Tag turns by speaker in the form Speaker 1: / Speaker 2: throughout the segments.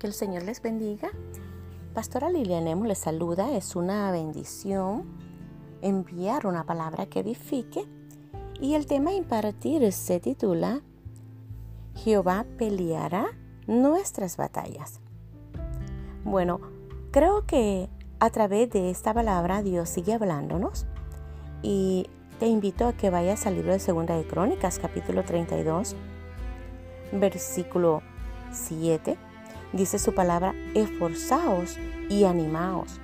Speaker 1: Que el Señor les bendiga. Pastora Lilian les saluda. Es una bendición enviar una palabra que edifique. Y el tema a impartir se titula Jehová peleará nuestras batallas. Bueno, creo que a través de esta palabra Dios sigue hablándonos y te invito a que vayas al libro de Segunda de Crónicas, capítulo 32, versículo 7 dice su palabra, esforzaos y animaos.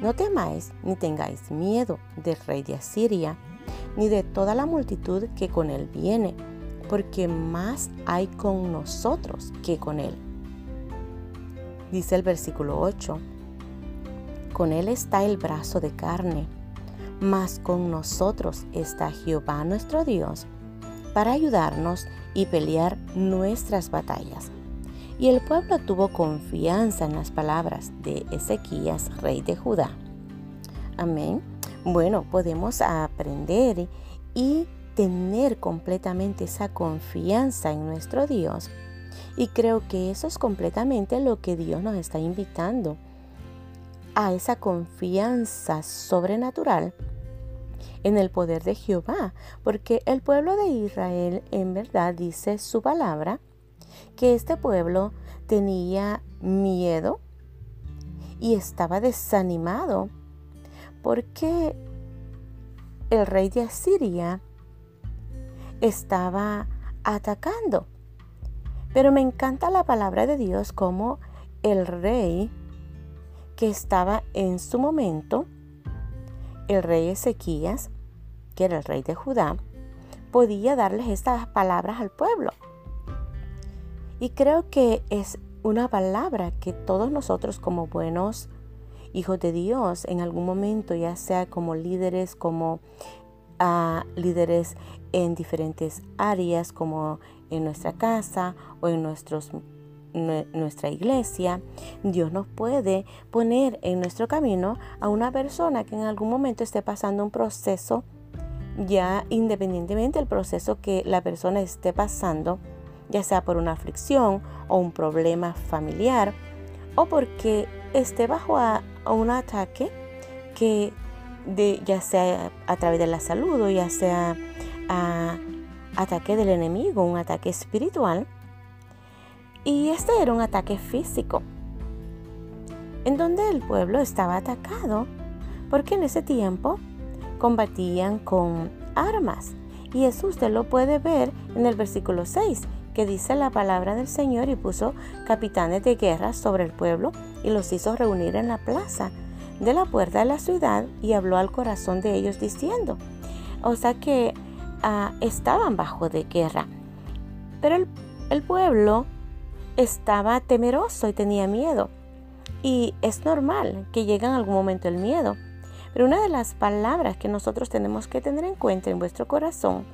Speaker 1: No temáis ni tengáis miedo del rey de Asiria, ni de toda la multitud que con él viene, porque más hay con nosotros que con él. Dice el versículo 8, con él está el brazo de carne, mas con nosotros está Jehová nuestro Dios, para ayudarnos y pelear nuestras batallas. Y el pueblo tuvo confianza en las palabras de Ezequías, rey de Judá. Amén. Bueno, podemos aprender y tener completamente esa confianza en nuestro Dios. Y creo que eso es completamente lo que Dios nos está invitando a esa confianza sobrenatural en el poder de Jehová, porque el pueblo de Israel en verdad dice su palabra que este pueblo tenía miedo y estaba desanimado porque el rey de Asiria estaba atacando. Pero me encanta la palabra de Dios como el rey que estaba en su momento, el rey Ezequías, que era el rey de Judá, podía darles estas palabras al pueblo. Y creo que es una palabra que todos nosotros como buenos hijos de Dios en algún momento, ya sea como líderes, como ah, líderes en diferentes áreas, como en nuestra casa o en nuestros, nuestra iglesia, Dios nos puede poner en nuestro camino a una persona que en algún momento esté pasando un proceso, ya independientemente del proceso que la persona esté pasando, ya sea por una aflicción o un problema familiar o porque esté bajo a, un ataque que ya sea a través de la salud o ya sea a ataque del enemigo, un ataque espiritual. Y este era un ataque físico, en donde el pueblo estaba atacado, porque en ese tiempo combatían con armas. Y eso usted lo puede ver en el versículo 6, dice la palabra del Señor y puso capitanes de guerra sobre el pueblo y los hizo reunir en la plaza de la puerta de la ciudad y habló al corazón de ellos diciendo, o sea que ah, estaban bajo de guerra. Pero el, el pueblo estaba temeroso y tenía miedo. Y es normal que llegue en algún momento el miedo. Pero una de las palabras que nosotros tenemos que tener en cuenta en vuestro corazón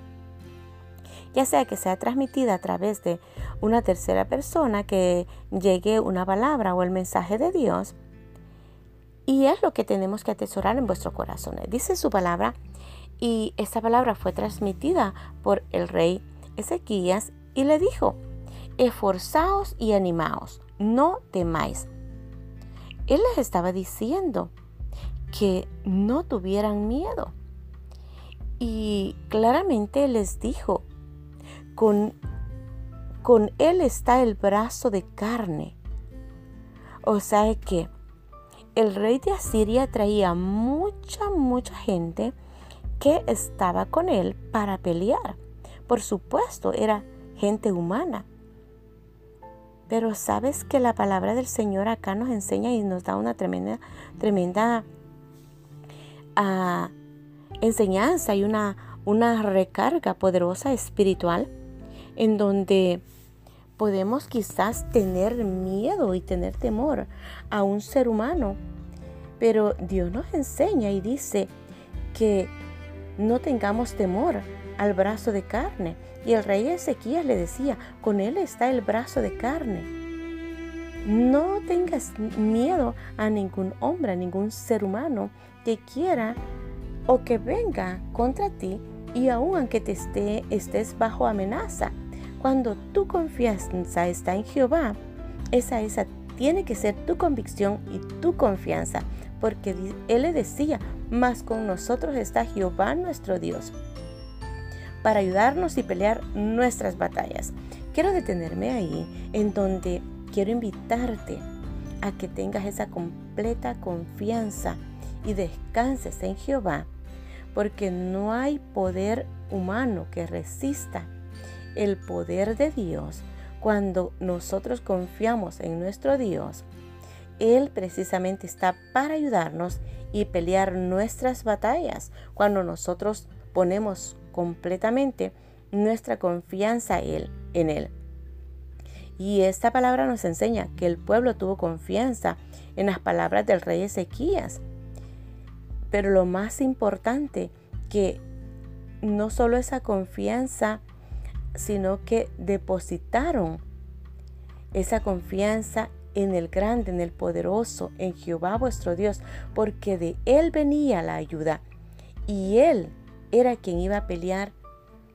Speaker 1: ya sea que sea transmitida a través de una tercera persona, que llegue una palabra o el mensaje de Dios. Y es lo que tenemos que atesorar en vuestro corazón. Dice su palabra y esta palabra fue transmitida por el rey Ezequías y le dijo, esforzaos y animaos, no temáis. Él les estaba diciendo que no tuvieran miedo. Y claramente les dijo, con, con él está el brazo de carne. O sea que el rey de Asiria traía mucha, mucha gente que estaba con él para pelear. Por supuesto, era gente humana. Pero sabes que la palabra del Señor acá nos enseña y nos da una tremenda, tremenda ah, enseñanza y una, una recarga poderosa espiritual en donde podemos quizás tener miedo y tener temor a un ser humano. Pero Dios nos enseña y dice que no tengamos temor al brazo de carne. Y el rey Ezequías le decía, con él está el brazo de carne. No tengas miedo a ningún hombre, a ningún ser humano que quiera o que venga contra ti y aun aunque te esté, estés bajo amenaza. Cuando tu confianza está en Jehová, esa es tiene que ser tu convicción y tu confianza, porque Él le decía, más con nosotros está Jehová nuestro Dios, para ayudarnos y pelear nuestras batallas. Quiero detenerme ahí, en donde quiero invitarte a que tengas esa completa confianza y descanses en Jehová, porque no hay poder humano que resista el poder de Dios cuando nosotros confiamos en nuestro Dios. Él precisamente está para ayudarnos y pelear nuestras batallas cuando nosotros ponemos completamente nuestra confianza en Él. Y esta palabra nos enseña que el pueblo tuvo confianza en las palabras del rey Ezequías. Pero lo más importante, que no solo esa confianza, sino que depositaron esa confianza en el grande, en el poderoso, en Jehová vuestro Dios, porque de Él venía la ayuda y Él era quien iba a pelear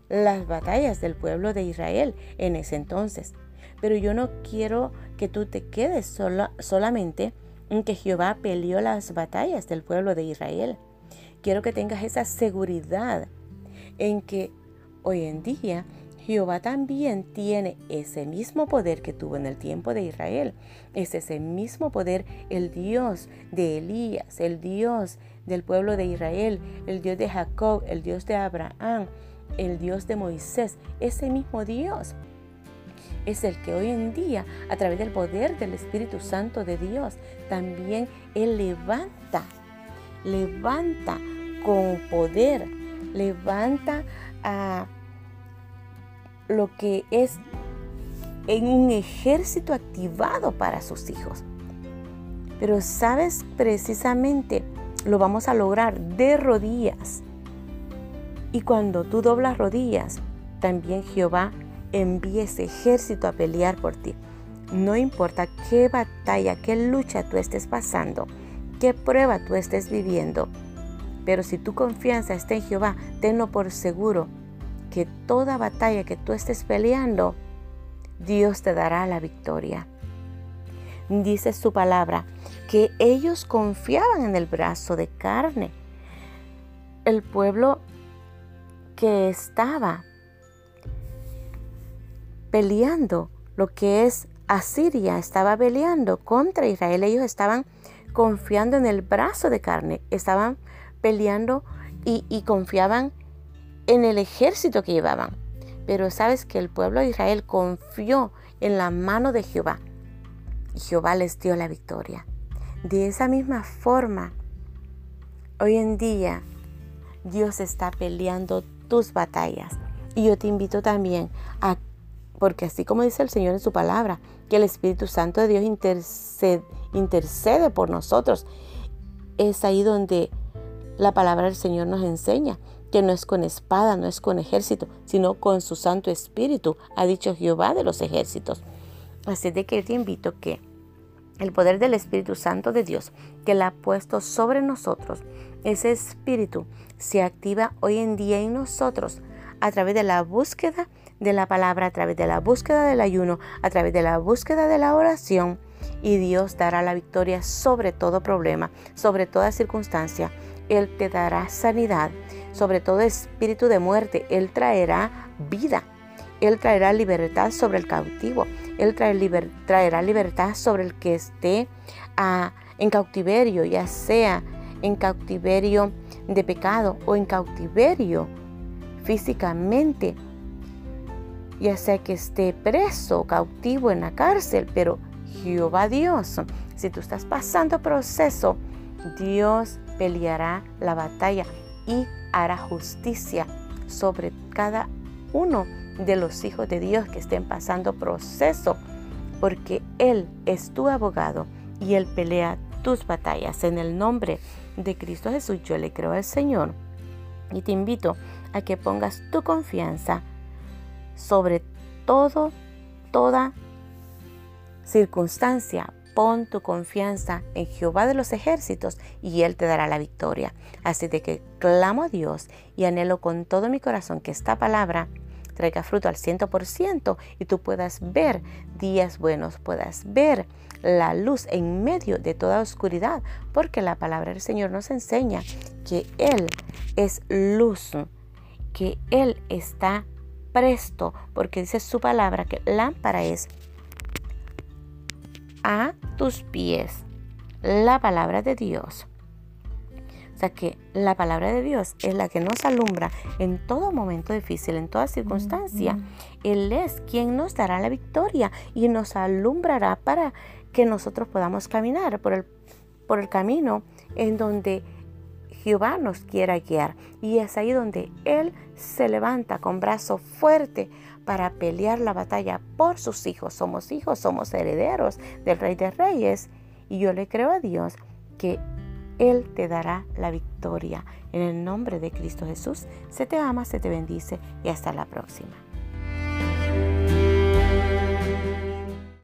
Speaker 1: las batallas del pueblo de Israel en ese entonces. Pero yo no quiero que tú te quedes solamente en que Jehová peleó las batallas del pueblo de Israel. Quiero que tengas esa seguridad en que hoy en día Jehová también tiene ese mismo poder que tuvo en el tiempo de Israel. Es ese mismo poder el Dios de Elías, el Dios del pueblo de Israel, el Dios de Jacob, el Dios de Abraham, el Dios de Moisés. Ese mismo Dios es el que hoy en día, a través del poder del Espíritu Santo de Dios, también Él levanta, levanta con poder, levanta a lo que es en un ejército activado para sus hijos. Pero sabes, precisamente lo vamos a lograr de rodillas. Y cuando tú doblas rodillas, también Jehová envía ese ejército a pelear por ti. No importa qué batalla, qué lucha tú estés pasando, qué prueba tú estés viviendo. Pero si tu confianza está en Jehová, tenlo por seguro que toda batalla que tú estés peleando, Dios te dará la victoria. Dice su palabra que ellos confiaban en el brazo de carne. El pueblo que estaba peleando, lo que es Asiria, estaba peleando contra Israel. Ellos estaban confiando en el brazo de carne, estaban peleando y, y confiaban en el ejército que llevaban. Pero sabes que el pueblo de Israel confió en la mano de Jehová y Jehová les dio la victoria. De esa misma forma, hoy en día Dios está peleando tus batallas. Y yo te invito también a, porque así como dice el Señor en su palabra, que el Espíritu Santo de Dios intercede, intercede por nosotros, es ahí donde la palabra del Señor nos enseña que no es con espada, no es con ejército, sino con su Santo Espíritu, ha dicho Jehová de los ejércitos. Así de que te invito que el poder del Espíritu Santo de Dios, que la ha puesto sobre nosotros, ese Espíritu se activa hoy en día en nosotros a través de la búsqueda de la palabra, a través de la búsqueda del ayuno, a través de la búsqueda de la oración, y Dios dará la victoria sobre todo problema, sobre toda circunstancia. Él te dará sanidad, sobre todo espíritu de muerte. Él traerá vida. Él traerá libertad sobre el cautivo. Él traerá libertad sobre el que esté ah, en cautiverio, ya sea en cautiverio de pecado o en cautiverio físicamente, ya sea que esté preso, cautivo en la cárcel, pero Jehová Dios, si tú estás pasando proceso, Dios peleará la batalla y hará justicia sobre cada uno de los hijos de Dios que estén pasando proceso, porque Él es tu abogado y Él pelea tus batallas. En el nombre de Cristo Jesús yo le creo al Señor y te invito a que pongas tu confianza sobre todo, toda circunstancia, Pon tu confianza en Jehová de los ejércitos y Él te dará la victoria. Así de que clamo a Dios y anhelo con todo mi corazón que esta palabra traiga fruto al 100% y tú puedas ver días buenos, puedas ver la luz en medio de toda oscuridad, porque la palabra del Señor nos enseña que Él es luz, que Él está presto, porque dice su palabra que lámpara es a tus pies la palabra de Dios. O sea que la palabra de Dios es la que nos alumbra en todo momento difícil, en toda circunstancia. Él es quien nos dará la victoria y nos alumbrará para que nosotros podamos caminar por el, por el camino en donde Jehová nos quiera guiar. Y es ahí donde Él se levanta con brazo fuerte para pelear la batalla por sus hijos. Somos hijos, somos herederos del Rey de Reyes. Y yo le creo a Dios que él te dará la victoria. En el nombre de Cristo Jesús, se te ama, se te bendice y hasta la próxima.